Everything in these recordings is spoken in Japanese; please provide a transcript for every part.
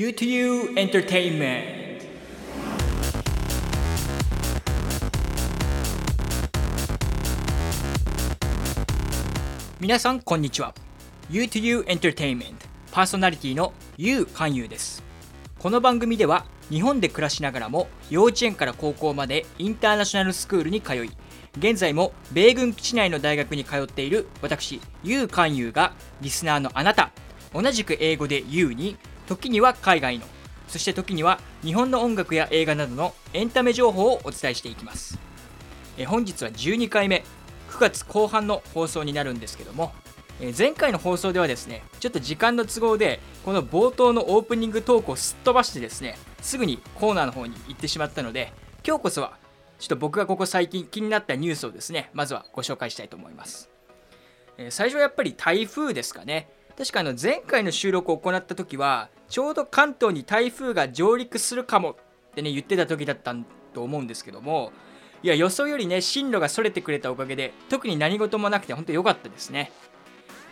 U2U Entertainment 皆さんこんにちは U2U Entertainment. パーソナリティの U 勧誘ですこの番組では日本で暮らしながらも幼稚園から高校までインターナショナルスクールに通い現在も米軍基地内の大学に通っている私 U 勧誘がリスナーのあなた同じく英語で U に時には海外の。そして時には日本の音楽や映画などのエンタメ情報をお伝えしていきます。え本日は12回目。9月後半の放送になるんですけども。え前回の放送ではですねちょっと時間の都合でこの冒頭のオープニングトークをすっ飛ばしてですねすぐにコーナーの方に行ってしまったので今日こそはちょっと僕がここ最近気になったニュースをですねまずはご紹介したいと思います、え最初はやっぱり台風ですかね。確かあの前回の収録を行った時はちょうど関東に台風が上陸するかもってね言ってた時だったと思うんですけどもいや予想よりね進路がそれてくれたおかげで特に何事もなくて本当良かったですね。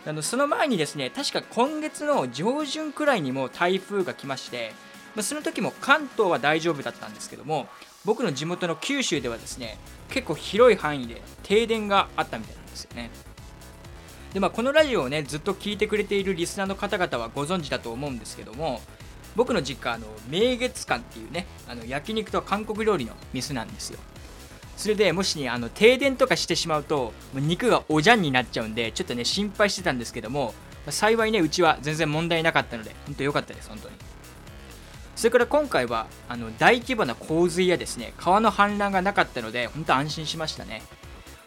あのその前にですね確か今月の上旬くらいにも台風が来まして、ま、その時も関東は大丈夫だったんですけども僕の地元の九州ではですね結構広い範囲で停電があったみたいなんですよね。でまあ、このラジオをねずっと聞いてくれているリスナーの方々はご存知だと思うんですけども僕の実家あの明月館っていうねあの焼肉と韓国料理の店なんですよ。それでもし、ね、あの停電とかしてしまうと肉がおじゃんになっちゃうんでちょっとね心配してたんですけども幸いねうちは全然問題なかったので本当良かったです本当に。それから今回はあの大規模な洪水やですね川の氾濫がなかったので本当安心しましたね。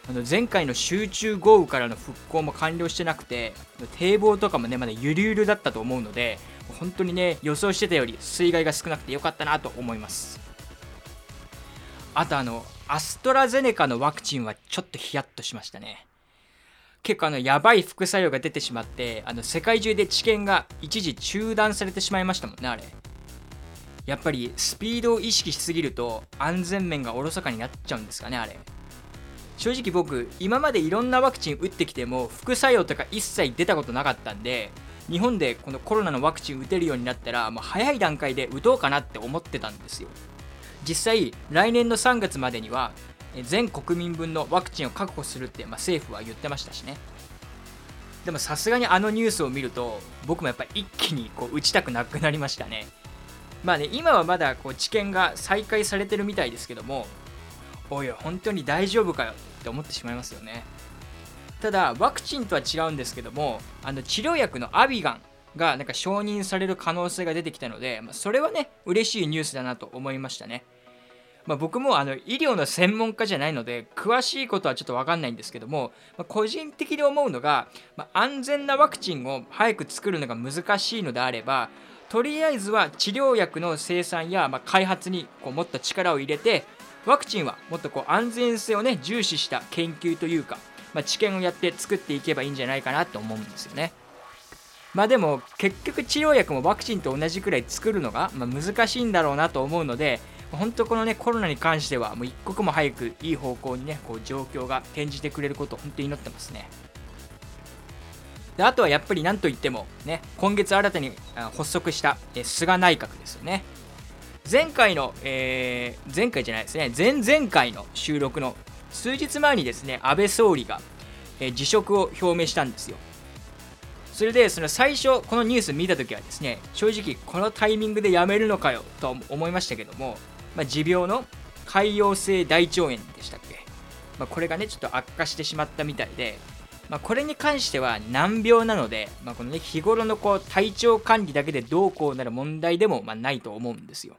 あの前回の集中豪雨からの復興も完了してなくて堤防とかもねまだゆるゆるだったと思うので本当にね予想してたより水害が少なくてよかったなと思います。あとあのアストラゼネカのワクチンはちょっとヒヤッとしましたね。結構あのやばい副作用が出てしまってあの世界中で治験が一時中断されてしまいましたもんねあれ。やっぱりスピードを意識しすぎると安全面がおろそかになっちゃうんですかねあれ。正直僕今までいろんなワクチン打ってきても副作用とか一切出たことなかったんで日本でこのコロナのワクチン打てるようになったらもう早い段階で打とうかなって思ってたんですよ。実際来年の3月までには全国民分のワクチンを確保するって、まあ、政府は言ってましたしね。でもさすがにあのニュースを見ると僕もやっぱ一気にこう打ちたくなくなりましたね。まあね今はまだこう治験が再開されてるみたいですけどもおい本当に大丈夫かよって思ってしまいますよね。ただワクチンとは違うんですけどもあの治療薬のアビガンがなんか承認される可能性が出てきたので、まあ、それはね嬉しいニュースだなと思いましたね。まあ、僕もあの医療の専門家じゃないので詳しいことはちょっと分かんないんですけども、まあ、個人的に思うのが、ま、安全なワクチンを早く作るのが難しいのであればとりあえずは治療薬の生産やま開発にこうもっと力を入れてワクチンはもっとこう安全性をね重視した研究というか、まあ、知見をやって作っていけばいいんじゃないかなと思うんですよね。まあでも結局治療薬もワクチンと同じくらい作るのが、ま難しいんだろうなと思うので本当このねコロナに関してはもう一刻も早くいい方向にねこう状況が転じてくれることを本当に祈ってますね。であとはやっぱり何といってもね今月新たに発足した菅内閣ですよね。前回の、えー、前回じゃないですね、前々回の収録の数日前にですね、安倍総理が、えー、辞職を表明したんですよ。それで、その最初、このニュース見たときはですね、正直、このタイミングで辞めるのかよと思いましたけども、まあ、持病の潰瘍性大腸炎でしたっけ、まあ、これがね、ちょっと悪化してしまったみたいで、まあ、これに関しては難病なので、まあ、このね、日頃のこう体調管理だけでどうこうなる問題でもまあないと思うんですよ。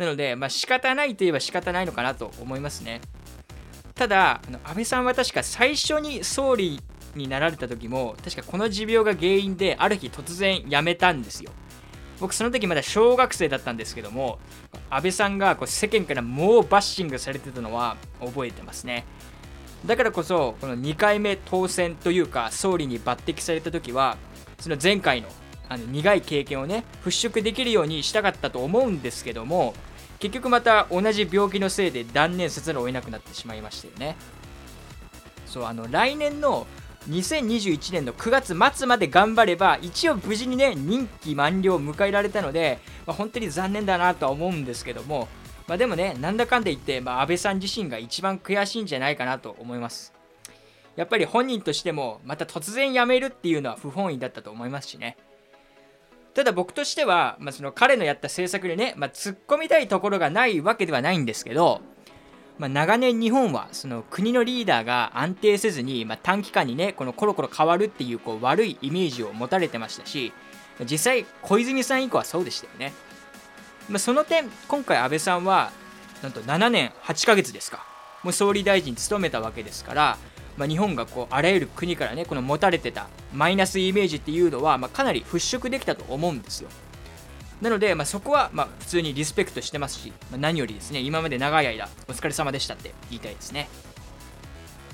なので、まあ、仕方ないといえば仕方ないのかなと思いますね。ただ、あの安倍さんは確か最初に総理になられた時も、確かこの持病が原因で、ある日突然辞めたんですよ。僕、その時まだ小学生だったんですけども、安倍さんがこう世間からもうバッシングされてたのは覚えてますね。だからこそ、この2回目当選というか、総理に抜擢された時は、その前回のあの苦い経験をね払拭できるようにしたかったと思うんですけども結局また同じ病気のせいで断念せざるを得なくなってしまいましたよね。そうあの来年の2021年の9月末まで頑張れば一応無事にね任期満了を迎えられたので、まあ、本当に残念だなとは思うんですけども、まあ、でもねなんだかんだ言って、まあ、安倍さん自身が一番悔しいんじゃないかなと思います。やっぱり本人としてもまた突然辞めるっていうのは不本意だったと思いますしね。ただ僕としては、まあ、その彼のやった政策でね、まあ、突っ込みたいところがないわけではないんですけどまあ、長年日本はその国のリーダーが安定せずに、まあ、短期間にねこのコロコロ変わるっていうこう悪いイメージを持たれてましたし実際小泉さん以降はそうでしたよね、まあ、その点今回安倍さんはなんと7年8ヶ月ですか。もう総理大臣務めたわけですから、まあ、日本がこうあらゆる国からねこの持たれてたマイナスイメージっていうのは、まあ、かなり払拭できたと思うんですよなので、まあ、そこはまあ普通にリスペクトしてますし、まあ、何よりですね、今まで長い間、お疲れ様でしたって言いたいですね。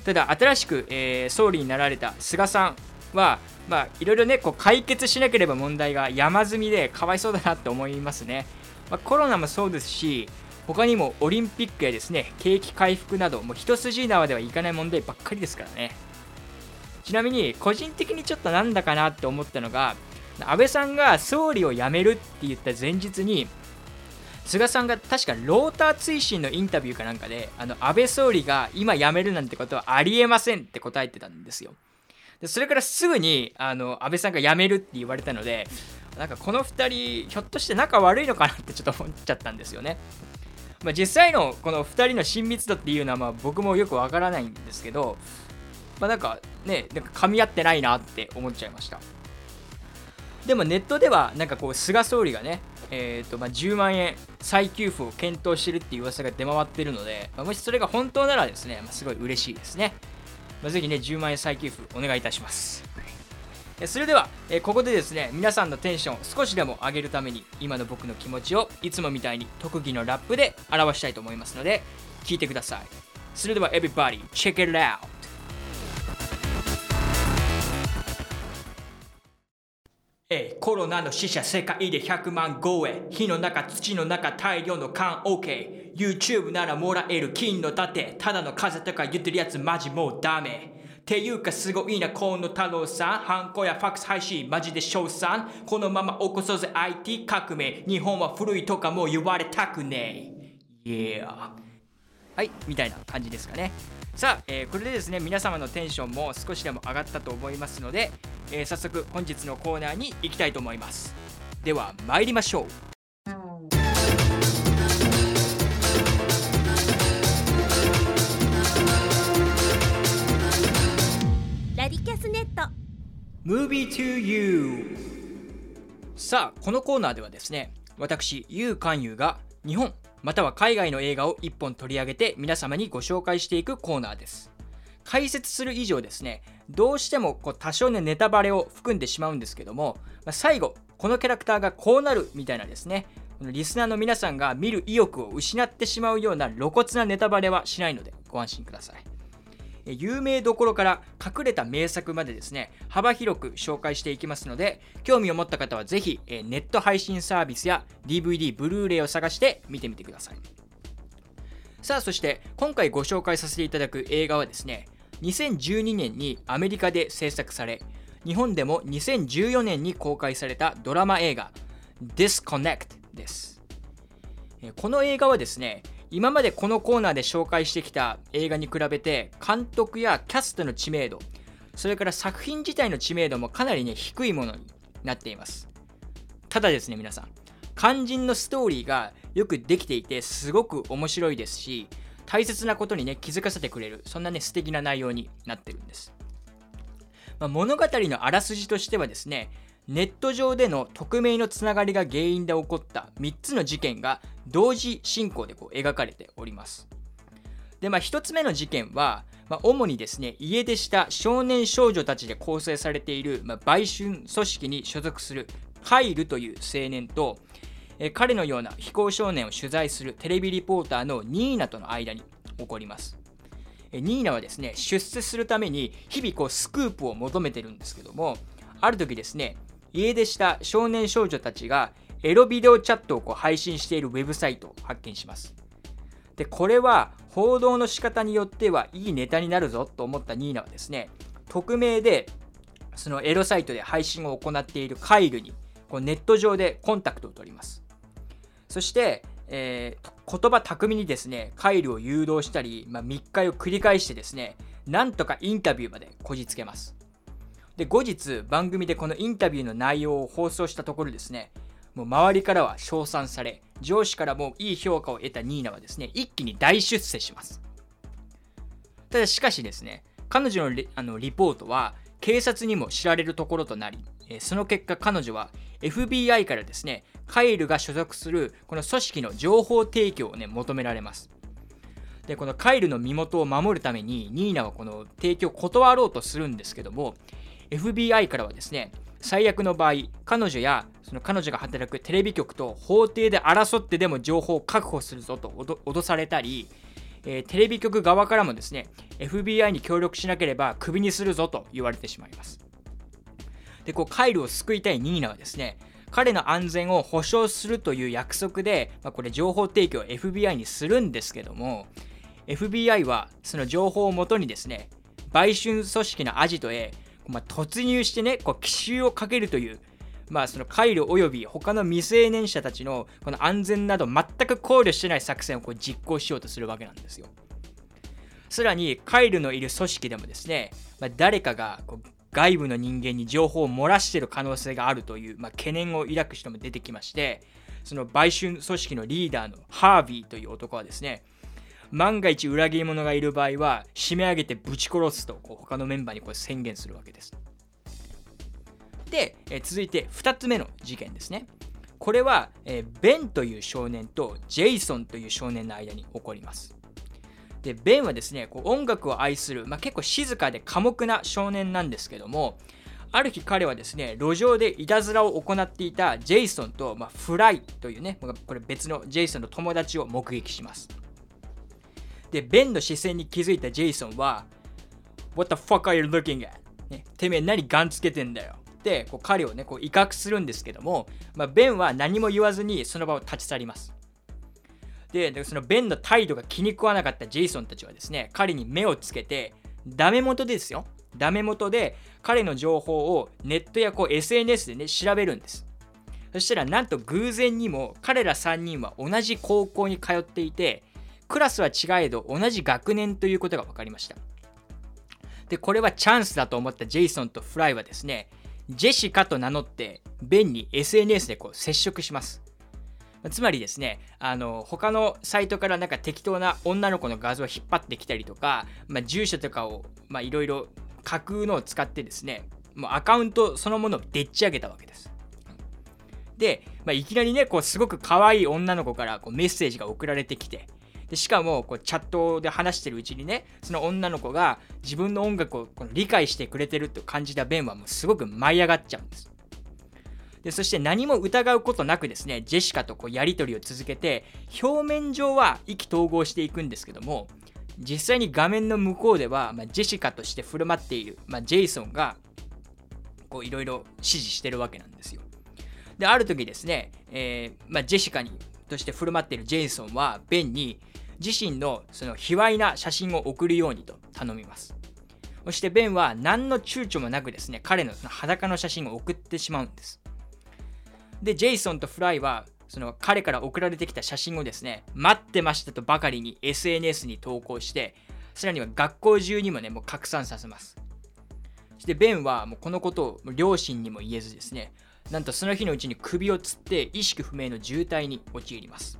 ただ、新しく、えー、総理になられた菅さんは、まあ、いろいろね、こう解決しなければ問題が山積みでかわいそうだなって思いますね。まあ、コロナもそうですし、他にもオリンピックやですね、景気回復など、もう一筋縄ではいかない問題ばっかりですからね。ちなみに、個人的にちょっとなんだかなって思ったのが、安倍さんが総理を辞めるって言った前日に菅さんが確かローター追伸のインタビューかなんかであの安倍総理が今辞めるなんてことはありえませんって答えてたんですよでそれからすぐにあの安倍さんが辞めるって言われたのでなんかこの2人ひょっとして仲悪いのかなってちょっと思っちゃったんですよねまあ、実際のこの2人の親密度っていうのはまあ僕もよくわからないんですけど、まあ、なんかねなんか噛み合ってないなって思っちゃいました。でもネットではなんかこう菅総理がね、えーとまあ、10万円再給付を検討してるっていう噂が出回ってるので、まあ、もしそれが本当ならですね、まあ、すごい嬉しいですね、まあ、ぜひね10万円再給付お願いいたします。それでは、えここでですね皆さんのテンション少しでも上げるために今の僕の気持ちをいつもみたいに特技のラップで表したいと思いますので聞いてください。それでは Everybody check it out. えコロナの死者世界で100万超え火の中土の中大量の缶 OK YouTube ならもらえる金の盾ただの風とか言ってるやつマジもうダメ。ていうかすごいな河野太郎さんハンコやファックス配信マジで賞賛。このまま起こそうぜ IT 革命。日本は古いとかもう言われたくねえ Yeah はいみたいな感じですかね。さあ、えー、これでですね皆様のテンションも少しでも上がったと思いますので、えー、早速本日のコーナーに行きたいと思います。では参りましょう。キャスネット Movie to You さあこのコーナーではですね私ユウ・カンユーが日本または海外の映画を1本取り上げて皆様にご紹介していくコーナーです。解説する以上ですね、どうしてもこう多少のネタバレを含んでしまうんですけども、まあ、最後、このキャラクターがこうなるみたいなですね、リスナーの皆さんが見る意欲を失ってしまうような露骨なネタバレはしないのでご安心ください。有名どころから隠れた名作までですね、幅広く紹介していきますので、興味を持った方はぜひ、ネット配信サービスや DVD、ブルーレイを探して見てみてください。さあ、そして今回ご紹介させていただく映画はですね、2012年にアメリカで制作され、日本でも2014年に公開されたドラマ映画 Disconnect です。この映画はですね、今までこのコーナーで紹介してきた映画に比べて監督やキャストの知名度それから作品自体の知名度もかなりね低いものになっています。ただですね皆さん肝心のストーリーがよくできていてすごく面白いですし大切なことにね気づかせてくれるそんなね素敵な内容になってるんです、まあ、物語のあらすじとしてはですねネット上での匿名のつながりが原因で起こった3つの事件が同時進行でこう描かれております。で、まあ、1つ目の事件は、まあ、主にですね、家出した少年少女たちで構成されている、まあ、売春組織に所属するカイルという青年と、え彼のような非行少年を取材するテレビリポーターのニーナとの間に起こります。ニーナはですね、出世するために日々こうスクープを求めてるんですけども、ある時ですね、家出した少年少女たちがエロビデオチャットをこう配信しているウェブサイトを発見します。で、これは報道の仕方によってはいいネタになるぞと思ったニーナはですね、匿名でそのエロサイトで配信を行っているカイルにこうネット上でコンタクトを取りますそして、えー、言葉巧みにですねカイルを誘導したり、まあ、密会を繰り返してですねなんとかインタビューまでこじつけますで後日番組でこのインタビューの内容を放送したところですねもう周りからは称賛され上司からもいい評価を得たニーナはですね一気に大出世します。ただしかしですね彼女のリあのリポートは警察にも知られるところとなりその結果彼女は FBI からですねカイルが所属するこの組織の情報提供をね求められます。でこのカイルの身元を守るためにニーナはこの提供を断ろうとするんですけども FBI からはですね最悪の場合彼女やその彼女が働くテレビ局と法廷で争ってでも情報を確保するぞと脅されたり、えー、テレビ局側からもですね FBI に協力しなければクビにするぞと言われてしまいます。でこうカイルを救いたいニーナはですね彼の安全を保証するという約束で、まあ、これ情報提供を FBI にするんですけども FBI はその情報をもとにですね売春組織のアジトへまあ、突入してねこう奇襲をかけるというまあそのカイルおよび他の未成年者たちのこの安全など全く考慮してない作戦をこう実行しようとするわけなんですよ。さらにカイルのいる組織でもですね、まあ、誰かがこう外部の人間に情報を漏らしている可能性があるという、まあ、懸念を抱く人も出てきましてその売春組織のリーダーのハービーという男はですね万が一裏切り者がいる場合は締め上げてぶち殺すとこう他のメンバーにこう宣言するわけです。で、え続いて2つ目の事件ですね。これは、えベンという少年とジェイソンという少年の間に起こります。でベンはですねこう音楽を愛する、まあ、結構静かで寡黙な少年なんですけどもある日彼はですね路上でいたずらを行っていたジェイソンと、まあ、フライというねこれ別のジェイソンの友達を目撃しますで、ベンの視線に気づいたジェイソンは、What the fuck are you looking at? ね、てめえ何ガンつけてんだよ。で、こう彼をね、こう威嚇するんですけども、まあ、ベンは何も言わずにその場を立ち去ります。で、そのベンの態度が気に食わなかったジェイソンたちはですね、彼に目をつけて、ダメ元ですよ。ダメ元で彼の情報をネットやこう SNS でね、調べるんです。そしたらなんと偶然にも彼ら3人は同じ高校に通っていて、クラスは違えど同じ学年ということが分かりました。で、これはチャンスだと思ったジェイソンとフライはですね、ジェシカと名乗ってベンに SNS でこう接触します。つまりですね、あの他のサイトからなんか適当な女の子の画像を引っ張ってきたりとか、まあ、住所とかをいろいろ架空のを使ってですね、もうアカウントそのものをでっち上げたわけです。で、まあ、いきなりね、こうすごく可愛い女の子からこうメッセージが送られてきて、でしかもこうチャットで話してるうちにねその女の子が自分の音楽をこの理解してくれてると感じたベンはもうすごく舞い上がっちゃうんです。でそして何も疑うことなくですねジェシカとこうやり取りを続けて表面上は意気投合していくんですけども実際に画面の向こうでは、まあ、ジェシカとして振る舞っている、まあ、ジェイソンがいろいろ指示してるわけなんですよ。である時ですね、えーまあ、ジェシカにとして振る舞っているジェイソンはベンに自身のその卑猥な写真を送るようにと頼みます。そしてベンは何の躊躇もなくですね彼のその裸の写真を送ってしまうんです。でジェイソンとフライはその彼から送られてきた写真をですね待ってましたとばかりに SNS に投稿してさらには学校中にもねもう拡散させます。そしてベンはもうこのことを両親にも言えずですねなんとその日のうちに首をつって意識不明の重体に陥ります。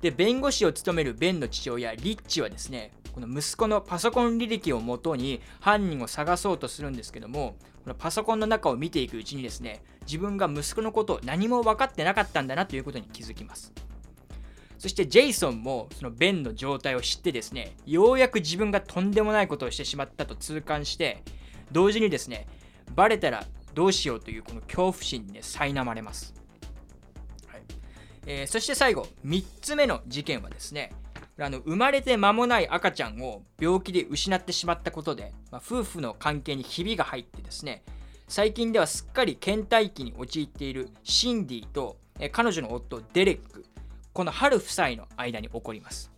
で弁護士を務めるベンの父親リッチはですねこの息子のパソコン履歴をもとに犯人を探そうとするんですけどもこのパソコンの中を見ていくうちにですね自分が息子のことを何も分かってなかったんだなということに気づきます。そしてジェイソンもそのベンの状態を知ってですねようやく自分がとんでもないことをしてしまったと痛感して同時にですねバレたらどうしようというこの恐怖心にね苛まれます、はい。えー、そして最後3つ目の事件はですねあの生まれて間もない赤ちゃんを病気で失ってしまったことで、まあ、夫婦の関係にひびが入ってですね最近ではすっかり倦怠期に陥っているシンディと、え、彼女の夫デレックこの春夫妻の間に起こります。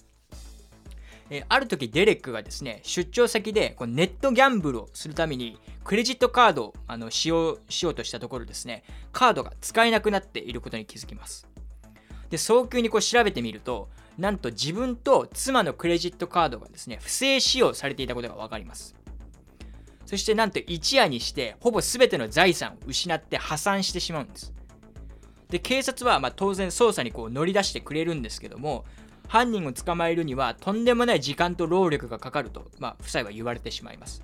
えーある時デレックがですね出張先でこうネットギャンブルをするためにクレジットカードをあの使用しようとしたところですねカードが使えなくなっていることに気づきます。で早急にこう調べてみるとなんと自分と妻のクレジットカードがですね不正使用されていたことが分かります。そしてなんと一夜にしてほぼ全ての財産を失って破産してしまうんです。で警察はま当然捜査にこう乗り出してくれるんですけども犯人を捕まえるにはとんでもない時間と労力がかかると、まあ、夫妻は言われてしまいます。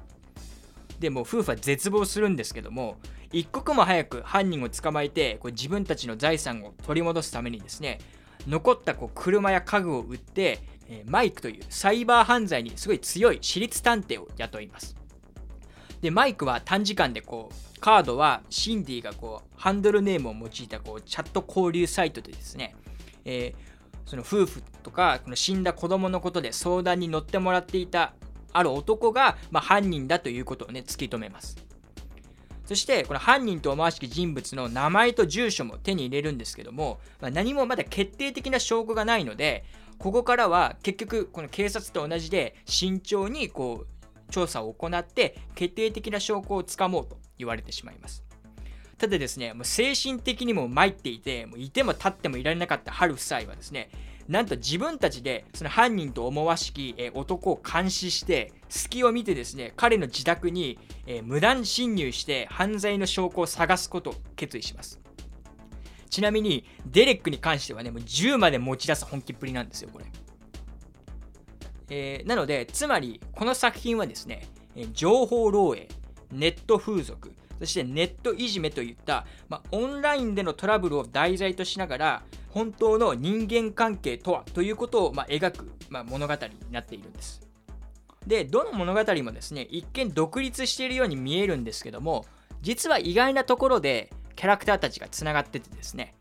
でも夫婦は絶望するんですけども一刻も早く犯人を捕まえてこう自分たちの財産を取り戻すためにですね残ったこう車や家具を売って、えマイクというサイバー犯罪にすごい強い私立探偵を雇います。でマイクは短時間でこうカードはシンディがこうハンドルネームを用いたこうチャット交流サイトでですね、えーその夫婦とかこの死んだ子供のことで相談に乗ってもらっていたある男が、まあ、犯人だということをね突き止めます。そしてこの犯人と思わしき人物の名前と住所も手に入れるんですけども、まあ、何もまだ決定的な証拠がないのでここからは結局この警察と同じで慎重にこう調査を行って決定的な証拠をつかもうと言われてしまいます。ただですねもう精神的にも参っていてもういても立ってもいられなかった春夫妻はですねなんと自分たちでその犯人と思わしき、男を監視して隙を見てですね彼の自宅に、無断侵入して犯罪の証拠を探すことを決意します。ちなみにデレックに関してはねもう銃まで持ち出す本気っぷりなんですよこれ、えーなのでつまりこの作品はですね情報漏洩ネット風俗そしてネットいじめといった、まあ、オンラインでのトラブルを題材としながら本当の人間関係とはということを、まあ、描く、まあ、物語になっているんです。でどの物語もですね一見独立しているように見えるんですけども実は意外なところでキャラクターたちがつながっててですね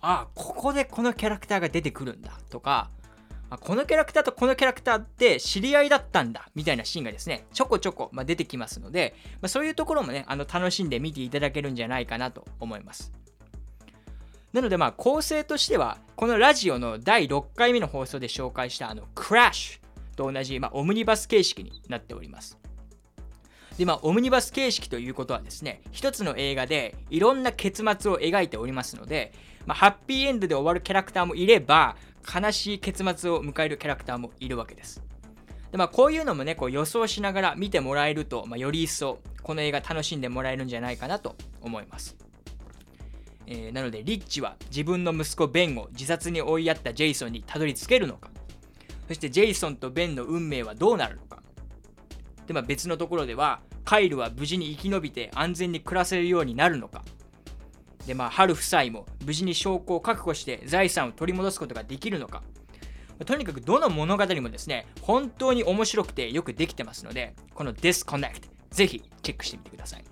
ああここでこのキャラクターが出てくるんだとかあこのキャラクターとこのキャラクターって知り合いだったんだみたいなシーンがですねちょこちょこ、ま、出てきますので、まあ、そういうところもねあの楽しんで見ていただけるんじゃないかなと思います。なのでまあ構成としてはこのラジオの第6回目の放送で紹介したあのクラッシュと同じ、まあ、オムニバス形式になっております。でまあオムニバス形式ということはですね一つの映画でいろんな結末を描いておりますので、まあ、ハッピーエンドで終わるキャラクターもいれば悲しい結末を迎えるキャラクターもいるわけです。でまあこういうのもねこう予想しながら見てもらえると、まあ、より一層この映画楽しんでもらえるんじゃないかなと思います。えーなのでリッチは自分の息子ベンを自殺に追いやったジェイソンにたどり着けるのか。そしてジェイソンとベンの運命はどうなるのか。で、まあ、別のところではカイルは無事に生き延びて安全に暮らせるようになるのか。でまあ春夫妻も無事に証拠を確保して財産を取り戻すことができるのか。とにかくどの物語もですね本当に面白くてよくできてますのでこの Disconnect ぜひチェックしてみてください。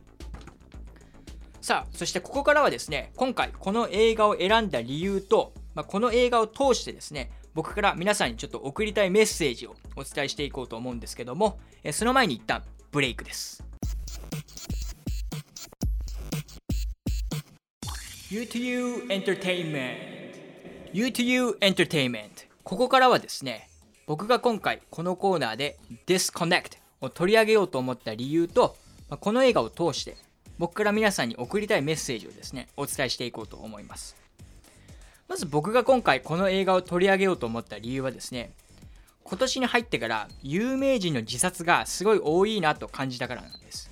さあそしてここからはですね今回この映画を選んだ理由と、まあ、この映画を通してですね僕から皆さんにちょっと送りたいメッセージをお伝えしていこうと思うんですけどもその前に一旦ブレイクです。U2U Entertainment. U2U Entertainment. ここからはですね僕が今回このコーナーで Disconnect を取り上げようと思った理由と、この映画を通して僕から皆さんに送りたいメッセージをですねお伝えしていこうと思います。まず僕が今回この映画を取り上げようと思った理由はですね今年に入ってから有名人の自殺がすごい多いなと感じたからなんです。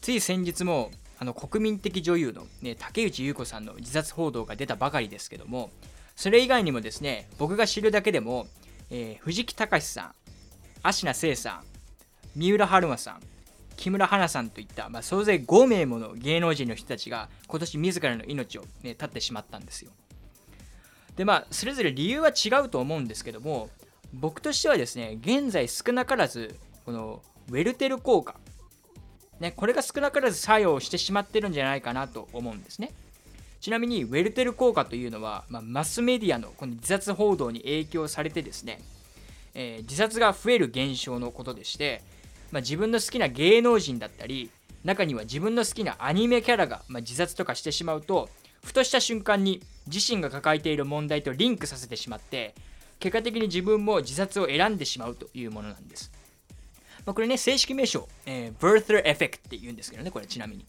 つい先日もあの国民的女優の、ね、竹内優子さんの自殺報道が出たばかりですけどもそれ以外にもですね僕が知るだけでも、えー藤木隆さん芦名聖さん三浦春馬さん木村花さんといった、まあ、総勢5名もの芸能人の人たちが今年自らの命を、ね、絶ってしまったんですよ。でまあそれぞれ理由は違うと思うんですけども僕としてはですね現在少なからずこのウェルテル効果ね、これが少なからず作用してしまってるんじゃないかなと思うんですね。ちなみにウェルテル効果というのは、まあ、マスメディアのこの自殺報道に影響されてですね、えー自殺が増える現象のことでして、まあ、自分の好きな芸能人だったり中には自分の好きなアニメキャラが、まあ、自殺とかしてしまうとふとした瞬間に自身が抱えている問題とリンクさせてしまって結果的に自分も自殺を選んでしまうというものなんです。まあ、これね、正式名称、えー、birther effect って言うんですけどね、これちなみに。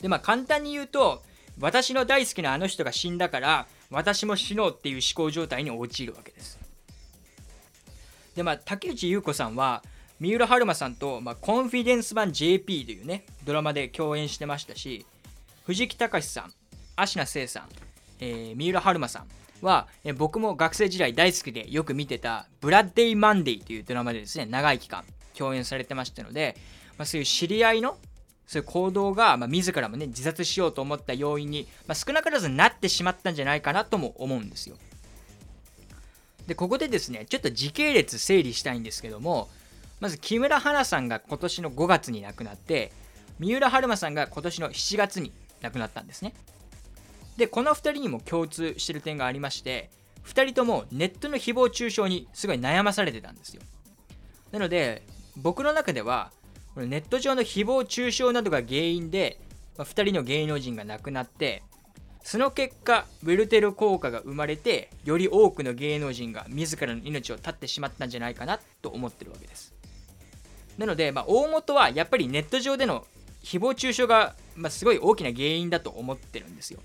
で、まあ簡単に言うと、私の大好きなあの人が死んだから、私も死のうっていう思考状態に陥るわけです。で、まあ、竹内優子さんは、三浦春馬さんと、まあ、コンフィデンス版 JP というね、ドラマで共演してましたし、藤木隆さん、芦名聖さん、えー、三浦春馬さんは、え、僕も学生時代大好きでよく見てたブラッデイ・マンディというドラマでですね、長い期間共演されてましたので、まあ、そういう知り合いのそういう行動が、まあ、自らもね、自殺しようと思った要因に、まあ、少なからずなってしまったんじゃないかなとも思うんですよ。で、ここでですね、ちょっと時系列整理したいんですけども、まず木村花さんが今年の5月に亡くなって、三浦春馬さんが今年の7月に亡くなったんですね。で、この2人にも共通してる点がありまして、2人ともネットの誹謗中傷にすごい悩まされてたんですよ。なので、僕の中では、ネット上の誹謗中傷などが原因で、まあ、2人の芸能人が亡くなってその結果ウェルテル効果が生まれてより多くの芸能人が自らの命を絶ってしまったんじゃないかなと思ってるわけですなので、まあ、大元はやっぱりネット上での誹謗中傷が、まあ、すごい大きな原因だと思ってるんですよ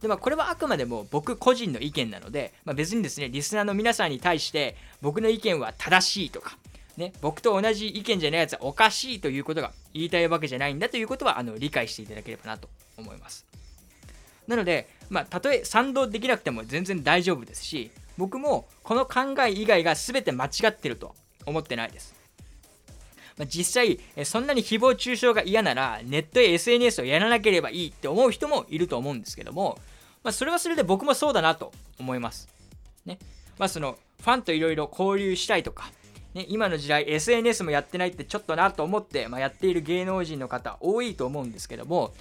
でまあ、これはあくまでも僕個人の意見なので、まあ、別にですねリスナーの皆さんに対して僕の意見は正しいとかね、僕と同じ意見じゃないやつはおかしいということが言いたいわけじゃないんだということはあの理解していただければなと思います。なので、まあ、たとえ賛同できなくても全然大丈夫ですし、僕もこの考え以外が全て間違ってると思ってないです。まあ、実際、そんなに誹謗中傷が嫌なら、ネットや SNS をやらなければいいって思う人もいると思うんですけども、まあ、それはそれで僕もそうだなと思います。ね。まあ、その、ファンといろいろ交流したいとか、ね、今の時代 SNS もやってないってちょっとなと思って、まあ、やっている芸能人の方多いと思うんですけども、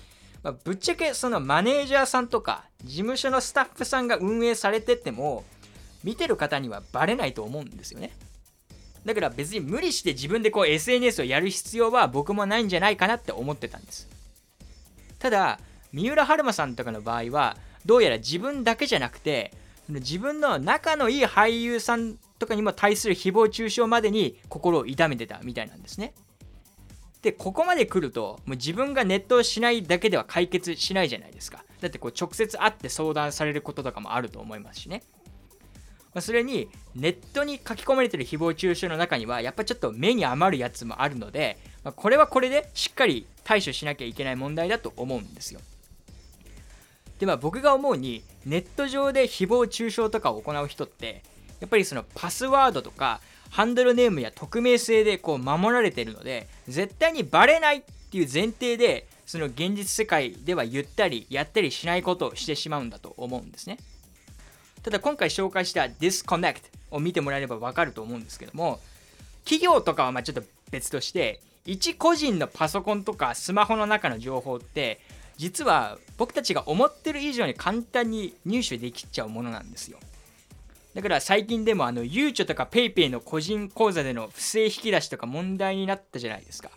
まあ、ぶっちゃけそのマネージャーさんとか事務所のスタッフさんが運営されてても見てる方にはバレないと思うんですよねだから別に無理して自分でこう SNS をやる必要は僕もないんじゃないかなって思ってたんですただ三浦春馬さんとかの場合はどうやら自分だけじゃなくて自分の仲のいい俳優さんとかにも対する誹謗中傷までに心を痛めてたみたいなんですね。で、ここまで来ると、もう自分がネットをしないだけでは解決しないじゃないですか。だってこう直接会って相談されることとかもあると思いますしね。まあ、それに、ネットに書き込まれてる誹謗中傷の中には、やっぱちょっと目に余るやつもあるので、まあ、これはこれでしっかり対処しなきゃいけない問題だと思うんですよ。で、まあ僕が思うに、ネット上で誹謗中傷とかを行う人って、やっぱりそのパスワードとかハンドルネームや匿名性でこう守られてるので絶対にバレないっていう前提でその現実世界では言ったりやったりしないことをしてしまうんだと思うんですねただ今回紹介した Disconnect を見てもらえればわかると思うんですけども企業とかはまちょっと別として一個人のパソコンとかスマホの中の情報って実は僕たちが思ってる以上に簡単に入手できちゃうものなんですよだから最近でもあの、ゆうちょとか PayPay の個人口座での不正引き出しとか問題になったじゃないですか。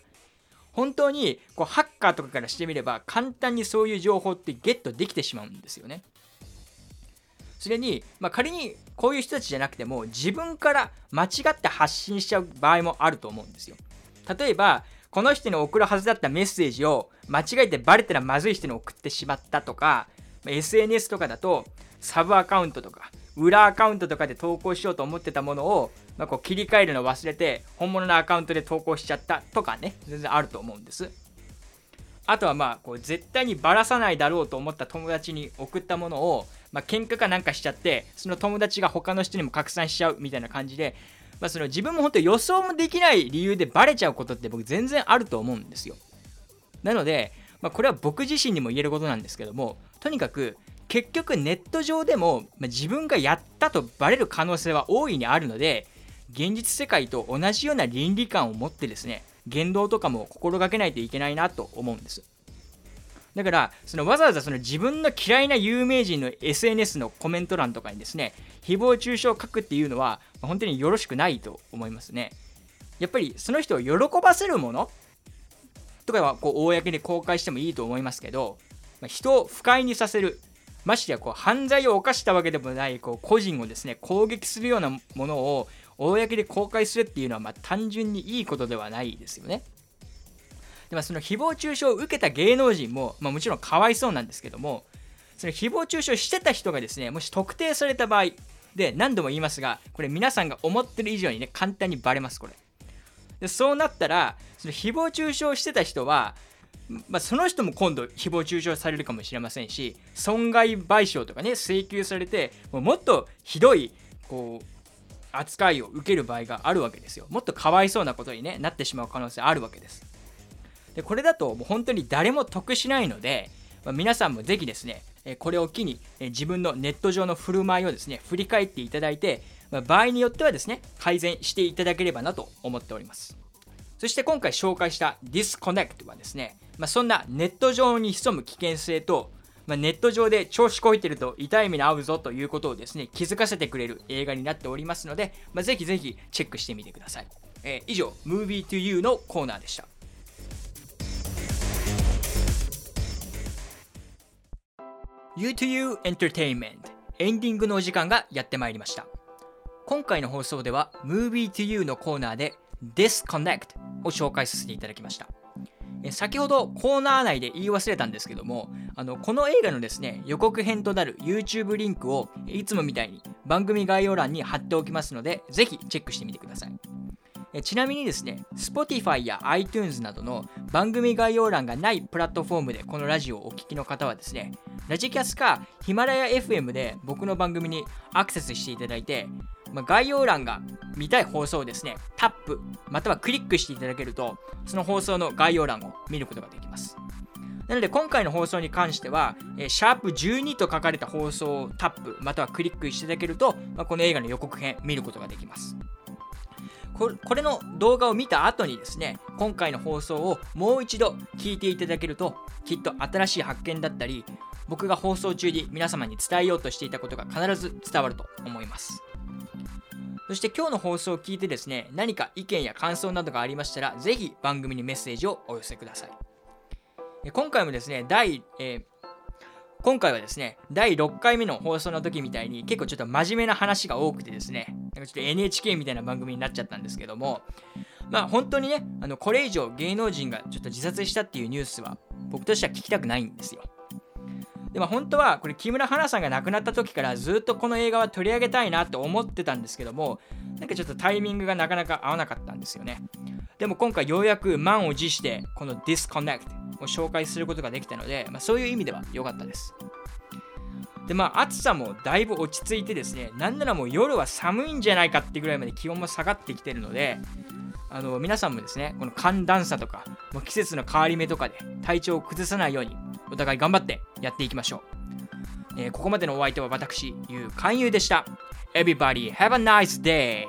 本当にこうハッカーとかからしてみれば簡単にそういう情報ってゲットできてしまうんですよね。それに、まあ、仮にこういう人たちじゃなくても自分から間違って発信しちゃう場合もあると思うんですよ。例えば、この人に送るはずだったメッセージを間違えてバレたらまずい人に送ってしまったとか、SNS とかだとサブアカウントとか裏アカウントとかで投稿しようと思ってたものを、まあ、こう切り替えるの忘れて本物のアカウントで投稿しちゃったとかね全然あると思うんですあとはまあこう絶対にばらさないだろうと思った友達に送ったものを、まあ、喧嘩かなんかしちゃってその友達が他の人にも拡散しちゃうみたいな感じで、まあ、その自分も本当予想もできない理由でバレちゃうことって僕全然あると思うんですよ。なので、まあ、これは僕自身にも言えることなんですけどもとにかく結局ネット上でも、ま自分がやったとバレる可能性は大いにあるので現実世界と同じような倫理観を持ってですね言動とかも心がけないといけないなと思うんです。だからそのわざわざその自分の嫌いな有名人の SNS のコメント欄とかにですね誹謗中傷を書くっていうのは本当によろしくないと思いますねやっぱりその人を喜ばせるものとかはこう公に公開してもいいと思いますけど、ま人を不快にさせるましてやこう犯罪を犯したわけでもないこう個人をですね攻撃するようなものを公で公開するっていうのはま単純にいいことではないですよね。でまあ、その誹謗中傷を受けた芸能人も、まあ、もちろんかわいそうなんですけどもその誹謗中傷してた人がですねもし特定された場合で何度も言いますがこれ皆さんが思ってる以上にね簡単にバレますこれ。でそうなったらその誹謗中傷してた人はまあ、その人も今度誹謗中傷されるかもしれませんし損害賠償とかね請求されてもうもっとひどいこう扱いを受ける場合があるわけですよ。もっとかわいそうなことに、ね、なってしまう可能性あるわけです。でこれだともう本当に誰も得しないので、まあ、皆さんもぜひですねこれを機に自分のネット上の振る舞いをですね振り返っていただいて、まあ、場合によってはですね改善していただければなと思っております。そして今回紹介した Disconnect はですねまあ、そんなネット上に潜む危険性と、ま、ネット上で調子こいてると痛い目に遭うぞということをですね気づかせてくれる映画になっておりますので、まあ、ぜひぜひチェックしてみてください、えー、以上 Movie to You のコーナーでした。You to You Entertainment エンディングのお時間がやってまいりました。今回の放送では Movie to You のコーナーで Disconnect を紹介させていただきました。先ほどコーナー内で言い忘れたんですけどもあのこの映画のですね予告編となる YouTube リンクをいつもみたいに番組概要欄に貼っておきますのでぜひチェックしてみてください。ちなみにですね Spotify や iTunes などの番組概要欄がないプラットフォームでこのラジオをお聴きの方はですねラジキャスかヒマラヤ FM で僕の番組にアクセスしていただいてまあ、概要欄が見たい放送をですね、タップ、またはクリックしていただけると、その放送の概要欄を見ることができます。なので今回の放送に関しては、えー、シャープ12と書かれた放送をタップ、またはクリックしていただけると、まあ、この映画の予告編見ることができます。これの動画を見た後にですね、今回の放送をもう一度聞いていただけると、きっと新しい発見だったり、僕が放送中に皆様に伝えようとしていたことが必ず伝わると思います。そして今日の放送を聞いてですね、何か意見や感想などがありましたら、ぜひ番組にメッセージをお寄せください。今回もですね、第、え、今回はですね、第6回目の放送の時みたいに結構ちょっと真面目な話が多くてですね、なんかちょっと NHK みたいな番組になっちゃったんですけども、まあ本当にね、あのこれ以上芸能人がちょっと自殺したっていうニュースは僕としては聞きたくないんですよ。でも本当はこれ木村花さんが亡くなった時からずっとこの映画は取り上げたいなと思ってたんですけどもなんかちょっとタイミングがなかなか合わなかったんですよねでも今回ようやく満を持してこの Disconnect を紹介することができたので、まあ、そういう意味では良かったですでまあ暑さもだいぶ落ち着いてですねなんならもう夜は寒いんじゃないかってぐらいまで気温も下がってきてるのであの皆さんもですねこの寒暖差とかもう季節の変わり目とかで体調を崩さないようにお互い頑張ってやっていきましょう。えー、ここまでのお相手は私、ゆうかんゆうでした。Everybody have a nice day!